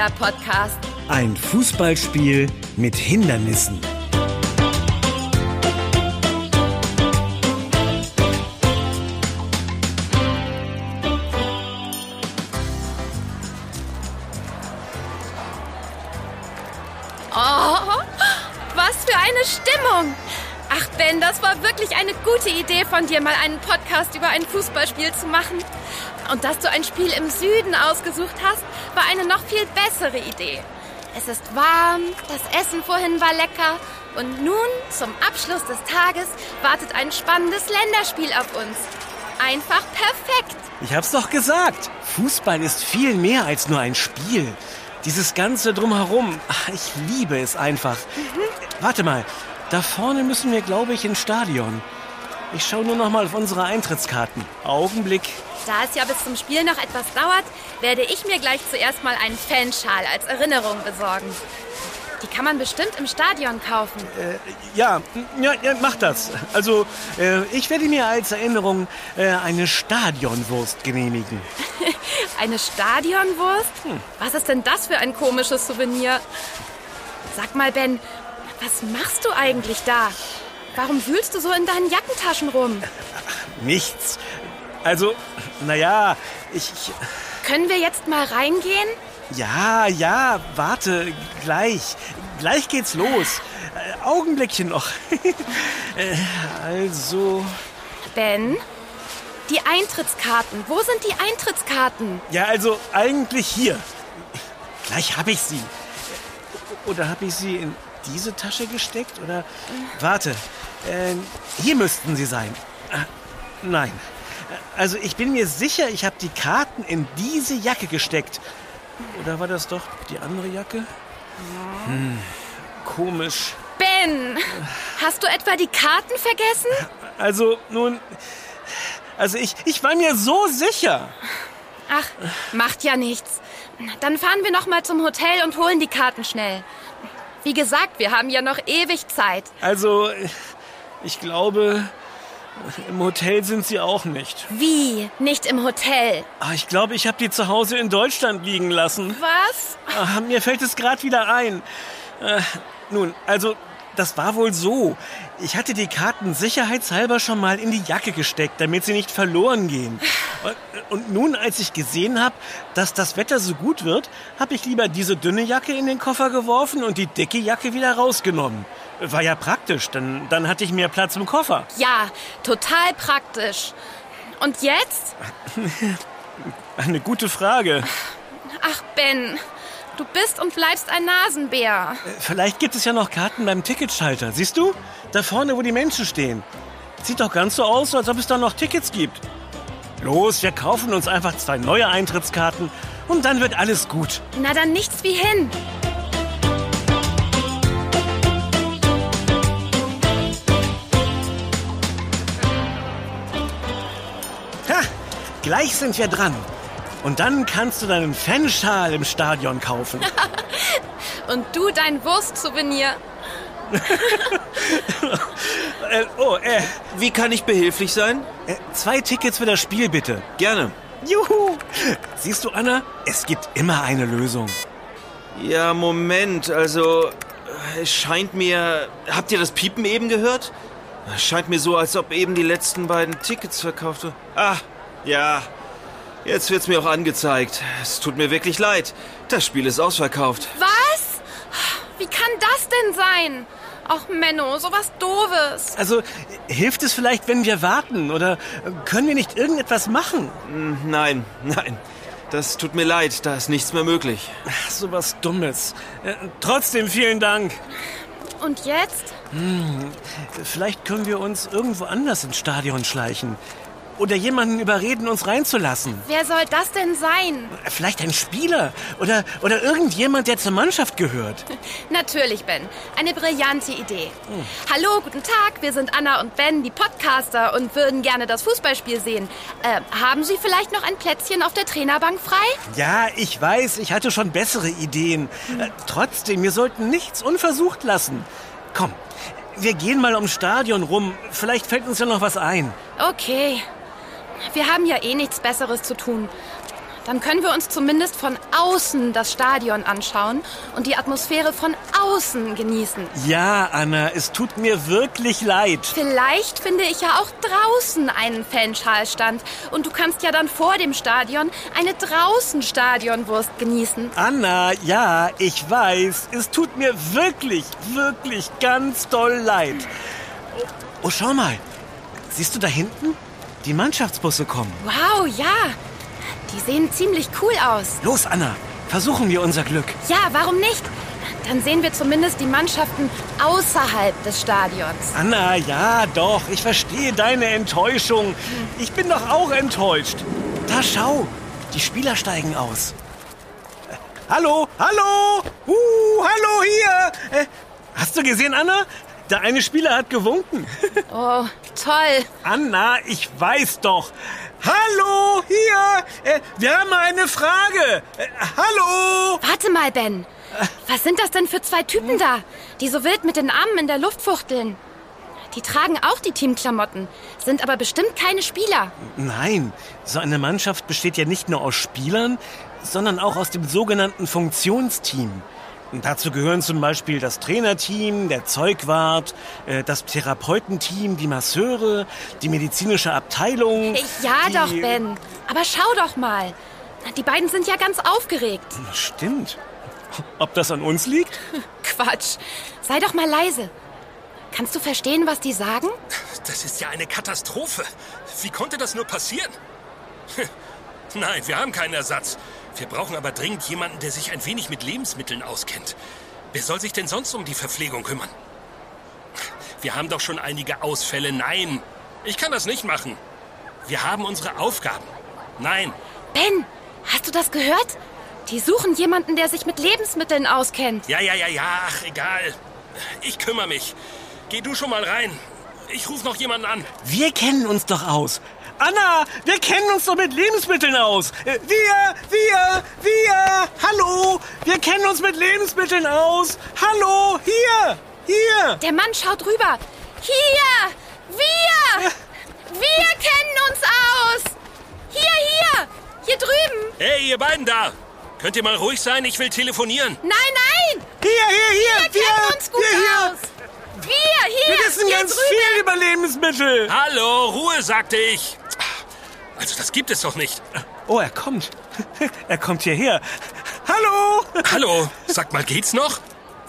Kinderpodcast. Ein Fußballspiel mit Hindernissen. Oh, was für eine Stimmung! Ach Ben, das war wirklich eine gute Idee von dir, mal einen Podcast über ein Fußballspiel zu machen. Und dass du ein Spiel im Süden ausgesucht hast, war eine noch viel bessere Idee. Es ist warm, das Essen vorhin war lecker und nun, zum Abschluss des Tages, wartet ein spannendes Länderspiel auf uns. Einfach perfekt. Ich hab's doch gesagt. Fußball ist viel mehr als nur ein Spiel. Dieses ganze drumherum, ach, ich liebe es einfach. Warte mal, da vorne müssen wir, glaube ich, ins Stadion. Ich schaue nur noch mal auf unsere Eintrittskarten. Augenblick. Da es ja bis zum Spiel noch etwas dauert, werde ich mir gleich zuerst mal einen Fanschal als Erinnerung besorgen. Die kann man bestimmt im Stadion kaufen. Ja, ja, ja mach das. Also, äh, ich werde mir als Erinnerung äh, eine Stadionwurst genehmigen. Eine Stadionwurst? Was ist denn das für ein komisches Souvenir? Sag mal, Ben, was machst du eigentlich da? Warum wühlst du so in deinen Jackentaschen rum? Nichts. Also, naja, ich, ich. Können wir jetzt mal reingehen? Ja, ja, warte, gleich. Gleich geht's los. Äh, Augenblickchen noch. äh, also. Ben? Die Eintrittskarten. Wo sind die Eintrittskarten? Ja, also eigentlich hier. Gleich habe ich sie. Oder habe ich sie in diese Tasche gesteckt? Oder. Warte. Ähm, hier müssten sie sein. Ah, nein. Also ich bin mir sicher, ich habe die Karten in diese Jacke gesteckt. Oder war das doch die andere Jacke? Hm, komisch. Ben! Hast du etwa die Karten vergessen? Also nun. Also ich, ich war mir so sicher. Ach, macht ja nichts. Dann fahren wir noch mal zum Hotel und holen die Karten schnell. Wie gesagt, wir haben ja noch ewig Zeit. Also ich glaube, im Hotel sind sie auch nicht. Wie? Nicht im Hotel. Ah, ich glaube, ich habe die zu Hause in Deutschland liegen lassen. Was? Ah, mir fällt es gerade wieder ein. Äh, nun, also, das war wohl so. Ich hatte die Karten sicherheitshalber schon mal in die Jacke gesteckt, damit sie nicht verloren gehen. Und, nun, als ich gesehen habe, dass das Wetter so gut wird, habe ich lieber diese dünne Jacke in den Koffer geworfen und die dicke Jacke wieder rausgenommen. War ja praktisch, denn dann hatte ich mehr Platz im Koffer. Ja, total praktisch. Und jetzt? Eine gute Frage. Ach, Ben, du bist und bleibst ein Nasenbär. Vielleicht gibt es ja noch Karten beim Ticketschalter. Siehst du? Da vorne, wo die Menschen stehen. Sieht doch ganz so aus, als ob es da noch Tickets gibt. Los, wir kaufen uns einfach zwei neue Eintrittskarten und dann wird alles gut. Na dann nichts wie hin. Ha, gleich sind wir dran. Und dann kannst du deinen Fanschal im Stadion kaufen. Und du dein Wurstsouvenir. äh, oh, äh, Wie kann ich behilflich sein? äh, zwei Tickets für das Spiel bitte. Gerne. Juhu! Siehst du, Anna? Es gibt immer eine Lösung. Ja, Moment, also äh, es scheint mir... Habt ihr das Piepen eben gehört? Es scheint mir so, als ob eben die letzten beiden Tickets verkauft wurden. Ah, ja. Jetzt wird's mir auch angezeigt. Es tut mir wirklich leid. Das Spiel ist ausverkauft. Was? Wie kann das denn sein? Ach, Menno, sowas Doofes. Also, hilft es vielleicht, wenn wir warten? Oder können wir nicht irgendetwas machen? Nein, nein. Das tut mir leid, da ist nichts mehr möglich. Ach, so was Dummes. Äh, trotzdem vielen Dank. Und jetzt? Vielleicht können wir uns irgendwo anders ins Stadion schleichen. Oder jemanden überreden, uns reinzulassen. Wer soll das denn sein? Vielleicht ein Spieler oder, oder irgendjemand, der zur Mannschaft gehört. Natürlich, Ben. Eine brillante Idee. Hallo, guten Tag. Wir sind Anna und Ben, die Podcaster, und würden gerne das Fußballspiel sehen. Äh, haben Sie vielleicht noch ein Plätzchen auf der Trainerbank frei? Ja, ich weiß, ich hatte schon bessere Ideen. Äh, trotzdem, wir sollten nichts unversucht lassen. Komm, wir gehen mal ums Stadion rum. Vielleicht fällt uns ja noch was ein. Okay. Wir haben ja eh nichts Besseres zu tun. Dann können wir uns zumindest von außen das Stadion anschauen und die Atmosphäre von außen genießen. Ja, Anna, es tut mir wirklich leid. Vielleicht finde ich ja auch draußen einen Fanschalstand und du kannst ja dann vor dem Stadion eine draußen Stadionwurst genießen. Anna, ja, ich weiß, es tut mir wirklich, wirklich ganz doll leid. Oh, oh schau mal. Siehst du da hinten? Die Mannschaftsbusse kommen. Wow, ja. Die sehen ziemlich cool aus. Los, Anna, versuchen wir unser Glück. Ja, warum nicht? Dann sehen wir zumindest die Mannschaften außerhalb des Stadions. Anna, ja, doch, ich verstehe deine Enttäuschung. Ich bin doch auch enttäuscht. Da schau, die Spieler steigen aus. Äh, hallo, hallo, uh, hallo hier. Äh, hast du gesehen, Anna? Der eine Spieler hat gewunken. Oh, toll. Anna, ich weiß doch. Hallo, hier. Äh, wir haben eine Frage. Äh, hallo. Warte mal, Ben. Was sind das denn für zwei Typen da, die so wild mit den Armen in der Luft fuchteln? Die tragen auch die Teamklamotten, sind aber bestimmt keine Spieler. Nein, so eine Mannschaft besteht ja nicht nur aus Spielern, sondern auch aus dem sogenannten Funktionsteam. Dazu gehören zum Beispiel das Trainerteam, der Zeugwart, äh, das Therapeutenteam, die Masseure, die medizinische Abteilung. Ja, die... doch, Ben. Aber schau doch mal. Die beiden sind ja ganz aufgeregt. Stimmt. Ob das an uns liegt? Quatsch. Sei doch mal leise. Kannst du verstehen, was die sagen? Das ist ja eine Katastrophe. Wie konnte das nur passieren? Nein, wir haben keinen Ersatz. Wir brauchen aber dringend jemanden, der sich ein wenig mit Lebensmitteln auskennt. Wer soll sich denn sonst um die Verpflegung kümmern? Wir haben doch schon einige Ausfälle. Nein, ich kann das nicht machen. Wir haben unsere Aufgaben. Nein. Ben, hast du das gehört? Die suchen jemanden, der sich mit Lebensmitteln auskennt. Ja, ja, ja, ja, ach, egal. Ich kümmere mich. Geh du schon mal rein. Ich rufe noch jemanden an. Wir kennen uns doch aus. Anna, wir kennen uns doch mit Lebensmitteln aus. Äh, wir, wir, wir. Hallo, wir kennen uns mit Lebensmitteln aus. Hallo, hier, hier. Der Mann schaut rüber. Hier, wir. Wir kennen uns aus. Hier, hier, hier drüben. Hey, ihr beiden da. Könnt ihr mal ruhig sein? Ich will telefonieren. Nein, nein. Hier, hier, hier. Wir, kennen uns gut hier, hier. aus. Wir, hier. Wir wissen hier ganz drüben. viel über Lebensmittel. Hallo, Ruhe, sagte ich. Also, das gibt es doch nicht. Oh, er kommt. Er kommt hierher. Hallo. Hallo, sag mal, geht's noch?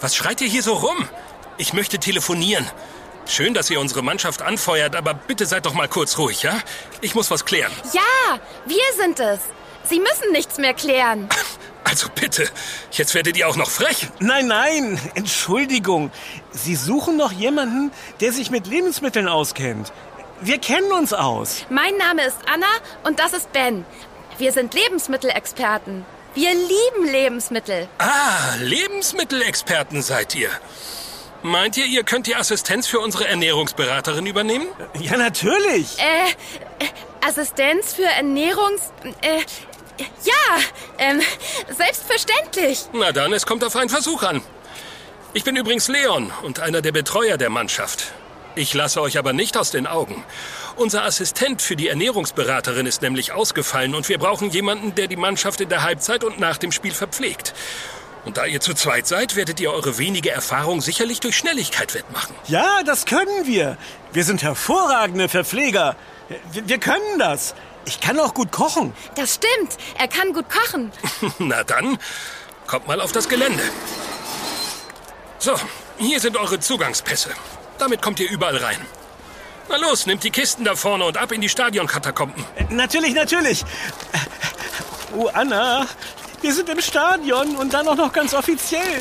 Was schreit ihr hier so rum? Ich möchte telefonieren. Schön, dass ihr unsere Mannschaft anfeuert, aber bitte seid doch mal kurz ruhig, ja? Ich muss was klären. Ja, wir sind es. Sie müssen nichts mehr klären. Also bitte, jetzt werdet ihr auch noch frech. Nein, nein, Entschuldigung. Sie suchen noch jemanden, der sich mit Lebensmitteln auskennt. Wir kennen uns aus. Mein Name ist Anna und das ist Ben. Wir sind Lebensmittelexperten. Wir lieben Lebensmittel. Ah, Lebensmittelexperten seid ihr. Meint ihr, ihr könnt die Assistenz für unsere Ernährungsberaterin übernehmen? Ja, natürlich. Äh, äh Assistenz für Ernährungs... Äh, ja, ähm, selbstverständlich. Na dann, es kommt auf einen Versuch an. Ich bin übrigens Leon und einer der Betreuer der Mannschaft. Ich lasse euch aber nicht aus den Augen. Unser Assistent für die Ernährungsberaterin ist nämlich ausgefallen und wir brauchen jemanden, der die Mannschaft in der Halbzeit und nach dem Spiel verpflegt. Und da ihr zu zweit seid, werdet ihr eure wenige Erfahrung sicherlich durch Schnelligkeit wettmachen. Ja, das können wir. Wir sind hervorragende Verpfleger. Wir, wir können das. Ich kann auch gut kochen. Das stimmt. Er kann gut kochen. Na dann, kommt mal auf das Gelände. So, hier sind eure Zugangspässe. Damit kommt ihr überall rein. Na los, nehmt die Kisten da vorne und ab in die Stadionkatakomben. Natürlich, natürlich. Oh, Anna, wir sind im Stadion und dann auch noch ganz offiziell.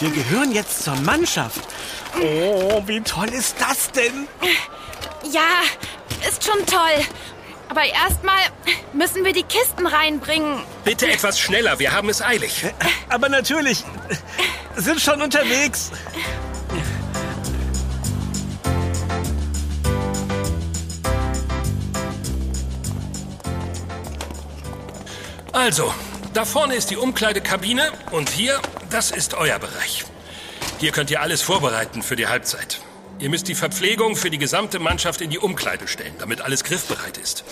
Wir gehören jetzt zur Mannschaft. Oh, wie toll ist das denn? Ja, ist schon toll. Aber erstmal müssen wir die Kisten reinbringen. Bitte etwas schneller, wir haben es eilig. Aber natürlich, sind schon unterwegs. Also, da vorne ist die Umkleidekabine und hier, das ist euer Bereich. Hier könnt ihr alles vorbereiten für die Halbzeit. Ihr müsst die Verpflegung für die gesamte Mannschaft in die Umkleide stellen, damit alles griffbereit ist.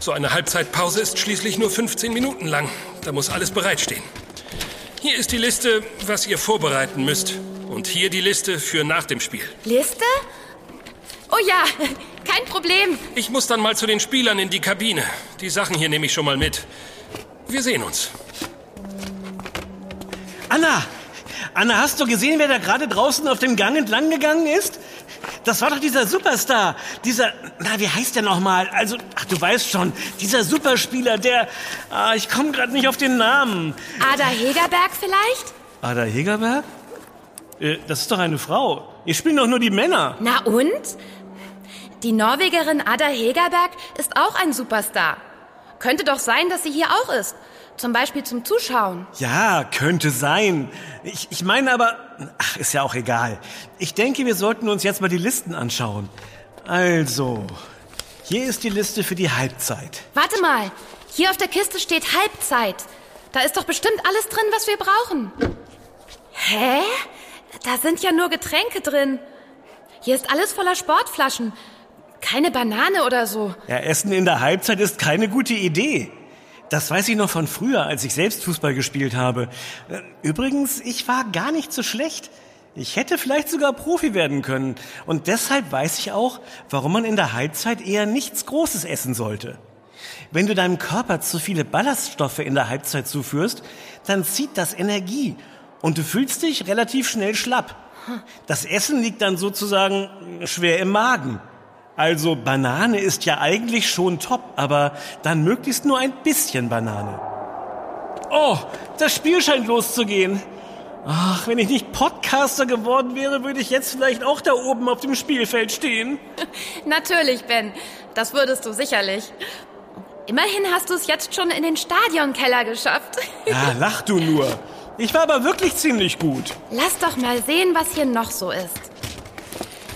So eine Halbzeitpause ist schließlich nur 15 Minuten lang. Da muss alles bereitstehen. Hier ist die Liste, was ihr vorbereiten müsst. Und hier die Liste für nach dem Spiel. Liste? Oh ja, kein Problem. Ich muss dann mal zu den Spielern in die Kabine. Die Sachen hier nehme ich schon mal mit. Wir sehen uns. Anna! Anna, hast du gesehen, wer da gerade draußen auf dem Gang entlang gegangen ist? Das war doch dieser Superstar. Dieser, na, wie heißt der nochmal? Also, ach, du weißt schon, dieser Superspieler, der, ah, ich komme gerade nicht auf den Namen. Ada Hegerberg vielleicht? Ada Hegerberg? Äh, das ist doch eine Frau. Ihr spielen doch nur die Männer. Na und? Die Norwegerin Ada Hegerberg ist auch ein Superstar. Könnte doch sein, dass sie hier auch ist. Zum Beispiel zum Zuschauen. Ja, könnte sein. Ich, ich meine aber, ach, ist ja auch egal. Ich denke, wir sollten uns jetzt mal die Listen anschauen. Also, hier ist die Liste für die Halbzeit. Warte mal, hier auf der Kiste steht Halbzeit. Da ist doch bestimmt alles drin, was wir brauchen. Hä? Da sind ja nur Getränke drin. Hier ist alles voller Sportflaschen. Keine Banane oder so. Ja, Essen in der Halbzeit ist keine gute Idee. Das weiß ich noch von früher, als ich selbst Fußball gespielt habe. Äh, übrigens, ich war gar nicht so schlecht. Ich hätte vielleicht sogar Profi werden können. Und deshalb weiß ich auch, warum man in der Halbzeit eher nichts Großes essen sollte. Wenn du deinem Körper zu viele Ballaststoffe in der Halbzeit zuführst, dann zieht das Energie und du fühlst dich relativ schnell schlapp. Das Essen liegt dann sozusagen schwer im Magen. Also Banane ist ja eigentlich schon top, aber dann möglichst nur ein bisschen Banane. Oh, das Spiel scheint loszugehen. Ach, wenn ich nicht Podcaster geworden wäre, würde ich jetzt vielleicht auch da oben auf dem Spielfeld stehen. Natürlich, Ben. Das würdest du sicherlich. Immerhin hast du es jetzt schon in den Stadionkeller geschafft. Ja, lach du nur. Ich war aber wirklich ziemlich gut. Lass doch mal sehen, was hier noch so ist.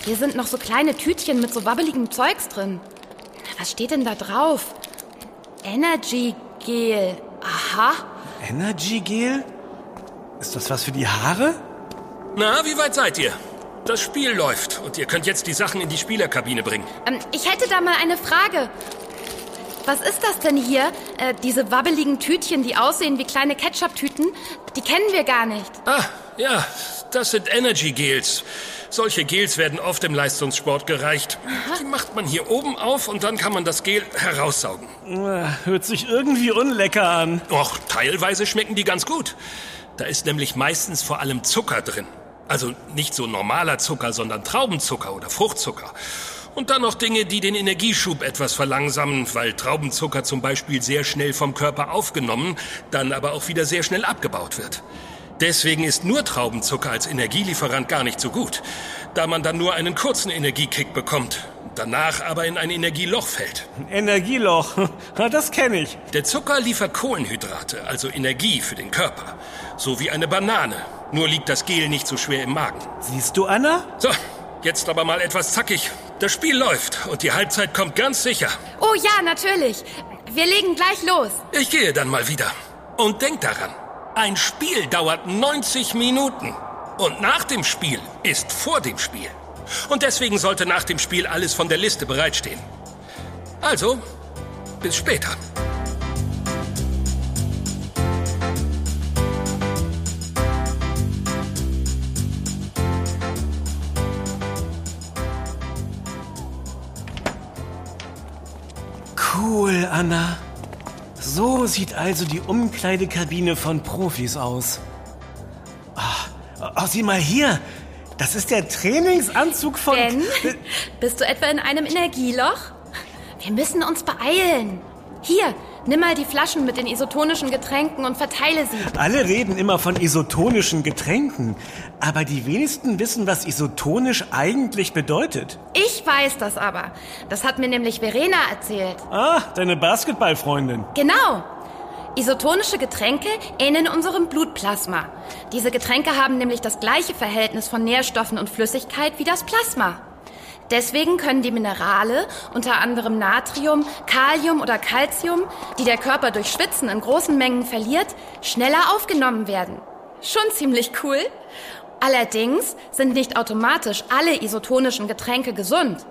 Hier sind noch so kleine Tütchen mit so wabbeligem Zeugs drin. Was steht denn da drauf? Energy Gel. Aha. Energy Gel? Ist das was für die Haare? Na, wie weit seid ihr? Das Spiel läuft und ihr könnt jetzt die Sachen in die Spielerkabine bringen. Ähm, ich hätte da mal eine Frage. Was ist das denn hier? Äh, diese wabbeligen Tütchen, die aussehen wie kleine Ketchup-Tüten, die kennen wir gar nicht. Ah, ja, das sind Energy Gels. Solche Gels werden oft im Leistungssport gereicht. Die macht man hier oben auf und dann kann man das Gel heraussaugen. Hört sich irgendwie unlecker an. Och, teilweise schmecken die ganz gut. Da ist nämlich meistens vor allem Zucker drin. Also nicht so normaler Zucker, sondern Traubenzucker oder Fruchtzucker. Und dann noch Dinge, die den Energieschub etwas verlangsamen, weil Traubenzucker zum Beispiel sehr schnell vom Körper aufgenommen, dann aber auch wieder sehr schnell abgebaut wird. Deswegen ist nur Traubenzucker als Energielieferant gar nicht so gut, da man dann nur einen kurzen Energiekick bekommt, danach aber in ein Energieloch fällt. Energieloch, das kenne ich. Der Zucker liefert Kohlenhydrate, also Energie für den Körper, so wie eine Banane. Nur liegt das Gel nicht so schwer im Magen. Siehst du, Anna? So, jetzt aber mal etwas zackig. Das Spiel läuft und die Halbzeit kommt ganz sicher. Oh ja, natürlich. Wir legen gleich los. Ich gehe dann mal wieder. Und denk daran, ein Spiel dauert 90 Minuten. Und nach dem Spiel ist vor dem Spiel. Und deswegen sollte nach dem Spiel alles von der Liste bereitstehen. Also, bis später. Cool, Anna. So sieht also die Umkleidekabine von Profis aus. Oh, oh, sieh mal hier. Das ist der Trainingsanzug von... Ben, bist du etwa in einem Energieloch? Wir müssen uns beeilen. Hier, nimm mal die Flaschen mit den isotonischen Getränken und verteile sie. Alle reden immer von isotonischen Getränken, aber die wenigsten wissen, was isotonisch eigentlich bedeutet. Ich weiß das aber. Das hat mir nämlich Verena erzählt. Ah, deine Basketballfreundin. Genau. Isotonische Getränke ähneln unserem Blutplasma. Diese Getränke haben nämlich das gleiche Verhältnis von Nährstoffen und Flüssigkeit wie das Plasma. Deswegen können die Minerale, unter anderem Natrium, Kalium oder Calcium, die der Körper durch Schwitzen in großen Mengen verliert, schneller aufgenommen werden. Schon ziemlich cool. Allerdings sind nicht automatisch alle isotonischen Getränke gesund.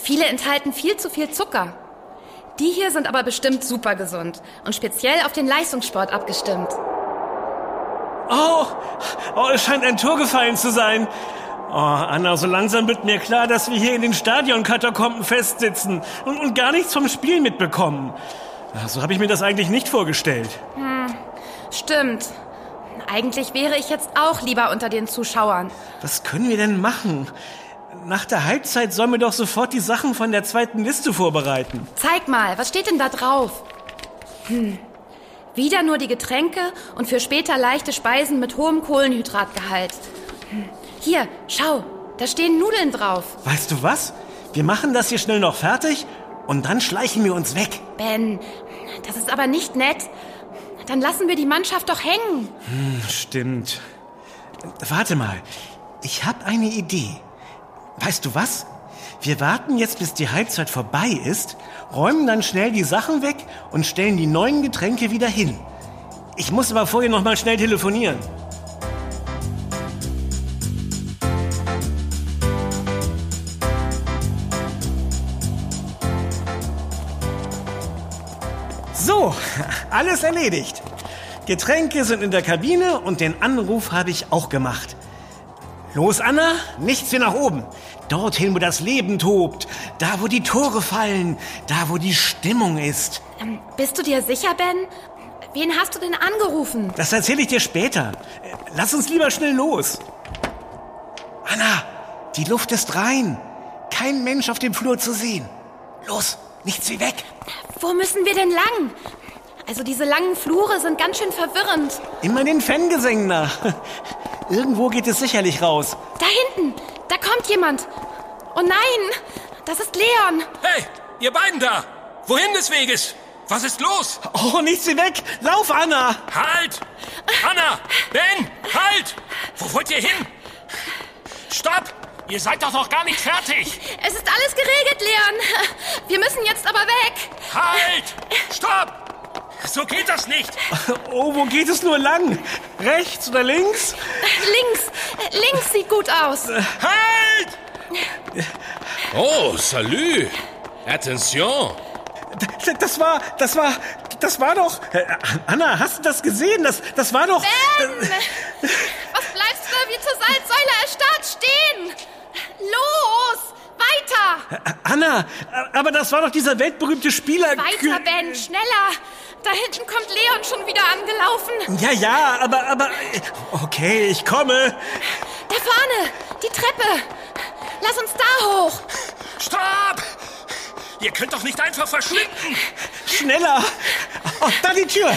Viele enthalten viel zu viel Zucker. Die hier sind aber bestimmt super gesund und speziell auf den Leistungssport abgestimmt. Oh, oh, es scheint ein Tor gefallen zu sein. Oh, Anna, so langsam wird mir klar, dass wir hier in den Stadionkatakomben festsitzen und, und gar nichts vom Spiel mitbekommen. So habe ich mir das eigentlich nicht vorgestellt. Hm, stimmt. Eigentlich wäre ich jetzt auch lieber unter den Zuschauern. Was können wir denn machen? Nach der Halbzeit sollen wir doch sofort die Sachen von der zweiten Liste vorbereiten. Zeig mal, was steht denn da drauf? Hm. Wieder nur die Getränke und für später leichte Speisen mit hohem Kohlenhydratgehalt. Hm. Hier, schau, da stehen Nudeln drauf. Weißt du was? Wir machen das hier schnell noch fertig und dann schleichen wir uns weg. Ben, das ist aber nicht nett. Dann lassen wir die Mannschaft doch hängen. Hm, stimmt. Warte mal, ich habe eine Idee. Weißt du was? Wir warten jetzt, bis die Halbzeit vorbei ist, räumen dann schnell die Sachen weg und stellen die neuen Getränke wieder hin. Ich muss aber vorher noch mal schnell telefonieren. Alles erledigt. Getränke sind in der Kabine und den Anruf habe ich auch gemacht. Los, Anna, nichts wie nach oben. Dorthin, wo das Leben tobt. Da, wo die Tore fallen. Da, wo die Stimmung ist. Ähm, bist du dir sicher, Ben? Wen hast du denn angerufen? Das erzähle ich dir später. Lass uns lieber schnell los. Anna, die Luft ist rein. Kein Mensch auf dem Flur zu sehen. Los, nichts wie weg. Wo müssen wir denn lang? Also diese langen Flure sind ganz schön verwirrend. Immer den Fangesängen nach. Irgendwo geht es sicherlich raus. Da hinten, da kommt jemand. Oh nein, das ist Leon. Hey, ihr beiden da. Wohin des Weges? Was ist los? Oh, nichts wie weg. Lauf, Anna. Halt! Anna! Ben! Halt! Wo wollt ihr hin? Stopp! Ihr seid doch noch gar nicht fertig. Es ist alles geregelt, Leon. Wir müssen jetzt aber weg. Halt! Stopp! So geht das nicht. Oh, wo geht es nur lang? Rechts oder links? Links. Links sieht gut aus. Halt! Oh, salut. Attention. Das war, das war, das war doch. Anna, hast du das gesehen? Das, das war doch. Ben! Was bleibst du da wie zur Salzsäule erstarrt stehen? Los! Weiter! Anna, aber das war doch dieser weltberühmte Spieler. Weiter, Ben, schneller! Da hinten kommt Leon schon wieder angelaufen. Ja, ja, aber, aber. Okay, ich komme. Da vorne, die Treppe. Lass uns da hoch. Stopp! Ihr könnt doch nicht einfach verschwinden. Schneller! Oh, da die Tür!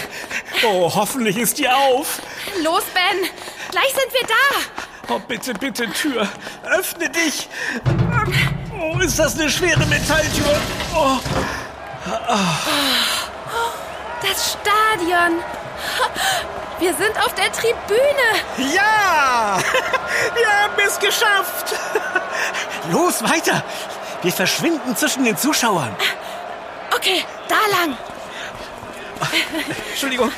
Oh, hoffentlich ist die auf. Los, Ben! Gleich sind wir da! Oh, bitte, bitte, Tür! Öffne dich! Oh, ist das eine schwere Metalltür? Oh. Oh. Das Stadion! Wir sind auf der Tribüne! Ja! Wir haben es geschafft! Los, weiter! Wir verschwinden zwischen den Zuschauern. Okay, da lang. Entschuldigung.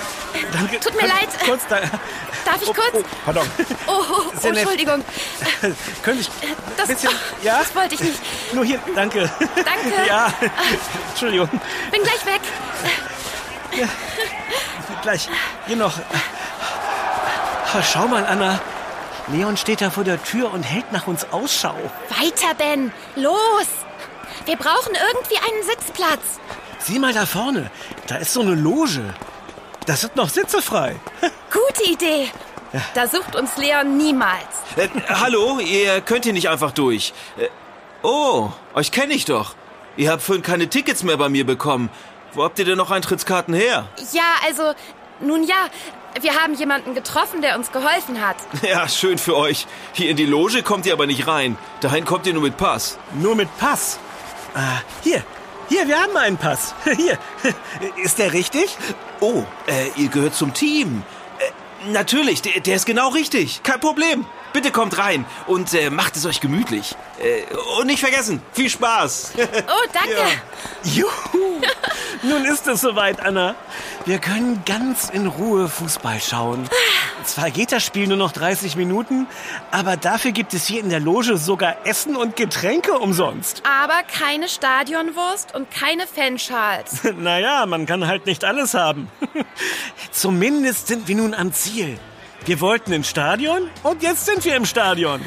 Danke. Tut mir leid. Kurz da. Darf ich oh, kurz? Oh, pardon. Oh, oh, oh Entschuldigung. Könnte ich das, bisschen, ja? das wollte ich nicht. Nur hier, danke. Danke. Ja, Entschuldigung. Bin gleich weg. Ja, gleich. Hier noch. Schau mal, Anna. Leon steht da vor der Tür und hält nach uns Ausschau. Weiter, Ben. Los. Wir brauchen irgendwie einen Sitzplatz. Sieh mal da vorne. Da ist so eine Loge. Da sind noch Sitze frei. Gute Idee. Ja. Da sucht uns Leon niemals. Äh, hallo, ihr könnt hier nicht einfach durch. Äh, oh, euch kenne ich doch. Ihr habt vorhin keine Tickets mehr bei mir bekommen. Wo habt ihr denn noch Eintrittskarten her? Ja, also, nun ja, wir haben jemanden getroffen, der uns geholfen hat. Ja, schön für euch. Hier in die Loge kommt ihr aber nicht rein. Dahin kommt ihr nur mit Pass. Nur mit Pass? Ah, hier. Hier, wir haben einen Pass. Hier. Ist der richtig? Oh, äh, ihr gehört zum Team. Äh, natürlich, der, der, ist genau richtig. Kein Problem. Bitte kommt rein und äh, macht es euch gemütlich. Äh, und nicht vergessen, viel Spaß. Oh, danke. Ja. Juhu. Nun ist es soweit, Anna. Wir können ganz in Ruhe Fußball schauen. Zwar geht das Spiel nur noch 30 Minuten, aber dafür gibt es hier in der Loge sogar Essen und Getränke umsonst. Aber keine Stadionwurst und keine Fanschals. Naja, man kann halt nicht alles haben. Zumindest sind wir nun am Ziel. Wir wollten ins Stadion und jetzt sind wir im Stadion.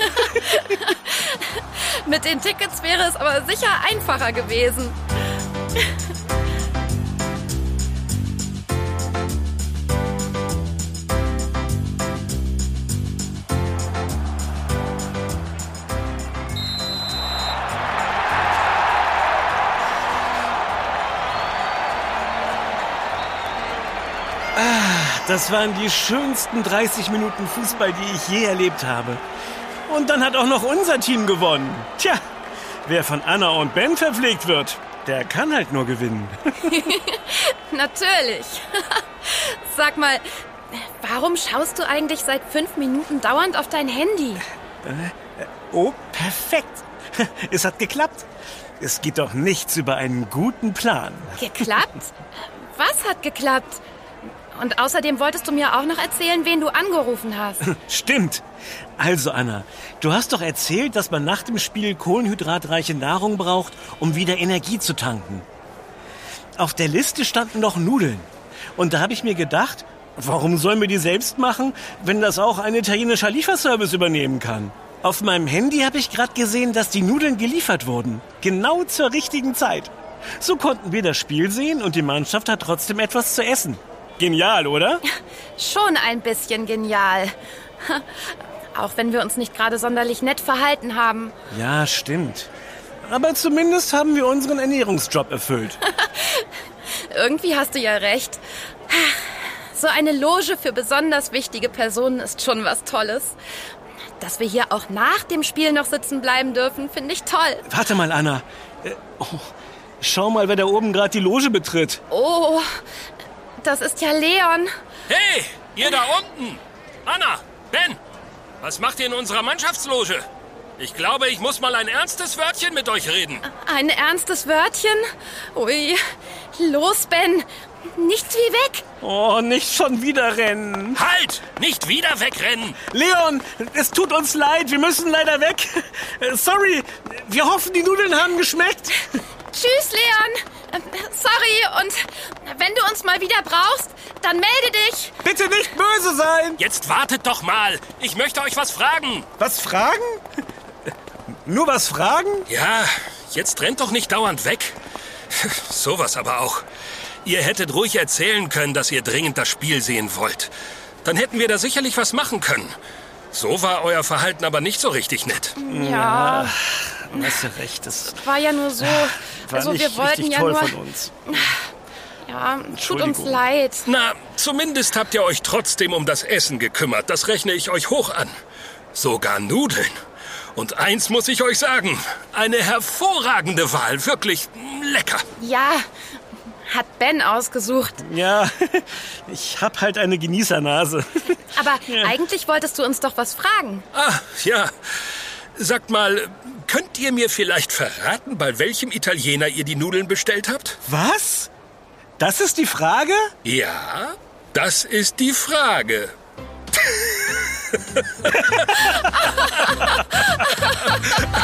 Mit den Tickets wäre es aber sicher einfacher gewesen. Das waren die schönsten 30 Minuten Fußball, die ich je erlebt habe. Und dann hat auch noch unser Team gewonnen. Tja, wer von Anna und Ben verpflegt wird, der kann halt nur gewinnen. Natürlich. Sag mal, warum schaust du eigentlich seit fünf Minuten dauernd auf dein Handy? Oh, perfekt. Es hat geklappt. Es geht doch nichts über einen guten Plan. Geklappt? Was hat geklappt? Und außerdem wolltest du mir auch noch erzählen, wen du angerufen hast. Stimmt. Also, Anna, du hast doch erzählt, dass man nach dem Spiel kohlenhydratreiche Nahrung braucht, um wieder Energie zu tanken. Auf der Liste standen noch Nudeln. Und da habe ich mir gedacht, warum sollen wir die selbst machen, wenn das auch ein italienischer Lieferservice übernehmen kann? Auf meinem Handy habe ich gerade gesehen, dass die Nudeln geliefert wurden. Genau zur richtigen Zeit. So konnten wir das Spiel sehen und die Mannschaft hat trotzdem etwas zu essen. Genial, oder? Schon ein bisschen genial. Auch wenn wir uns nicht gerade sonderlich nett verhalten haben. Ja, stimmt. Aber zumindest haben wir unseren Ernährungsjob erfüllt. Irgendwie hast du ja recht. So eine Loge für besonders wichtige Personen ist schon was Tolles. Dass wir hier auch nach dem Spiel noch sitzen bleiben dürfen, finde ich toll. Warte mal, Anna. Äh, oh, schau mal, wer da oben gerade die Loge betritt. Oh, das ist ja Leon. Hey, ihr da unten! Anna, Ben, was macht ihr in unserer Mannschaftsloge? Ich glaube, ich muss mal ein ernstes Wörtchen mit euch reden. Ein ernstes Wörtchen? Ui. Los, Ben. Nichts wie weg. Oh, nicht schon wieder rennen. Halt! Nicht wieder wegrennen! Leon, es tut uns leid, wir müssen leider weg. Äh, Sorry, wir hoffen, die Nudeln haben geschmeckt. Tschüss, Leon. Äh, Sorry und wenn du uns mal wieder brauchst, dann melde dich. Bitte nicht böse sein. Jetzt wartet doch mal. Ich möchte euch was fragen. Was fragen? Nur was fragen? Ja, jetzt rennt doch nicht dauernd weg. Sowas aber auch. Ihr hättet ruhig erzählen können, dass ihr dringend das Spiel sehen wollt. Dann hätten wir da sicherlich was machen können. So war euer Verhalten aber nicht so richtig nett. Ja, Hast du recht, das war ja nur so. War Also nicht wir wollten ja toll nur. von uns. Ja, tut uns leid. Na, zumindest habt ihr euch trotzdem um das Essen gekümmert. Das rechne ich euch hoch an. Sogar Nudeln. Und eins muss ich euch sagen. Eine hervorragende Wahl. Wirklich lecker. Ja, hat Ben ausgesucht. Ja, ich hab halt eine Genießernase. Aber eigentlich wolltest du uns doch was fragen. Ah, ja. Sagt mal, könnt ihr mir vielleicht verraten, bei welchem Italiener ihr die Nudeln bestellt habt? Was? Das ist die Frage? Ja, das ist die Frage.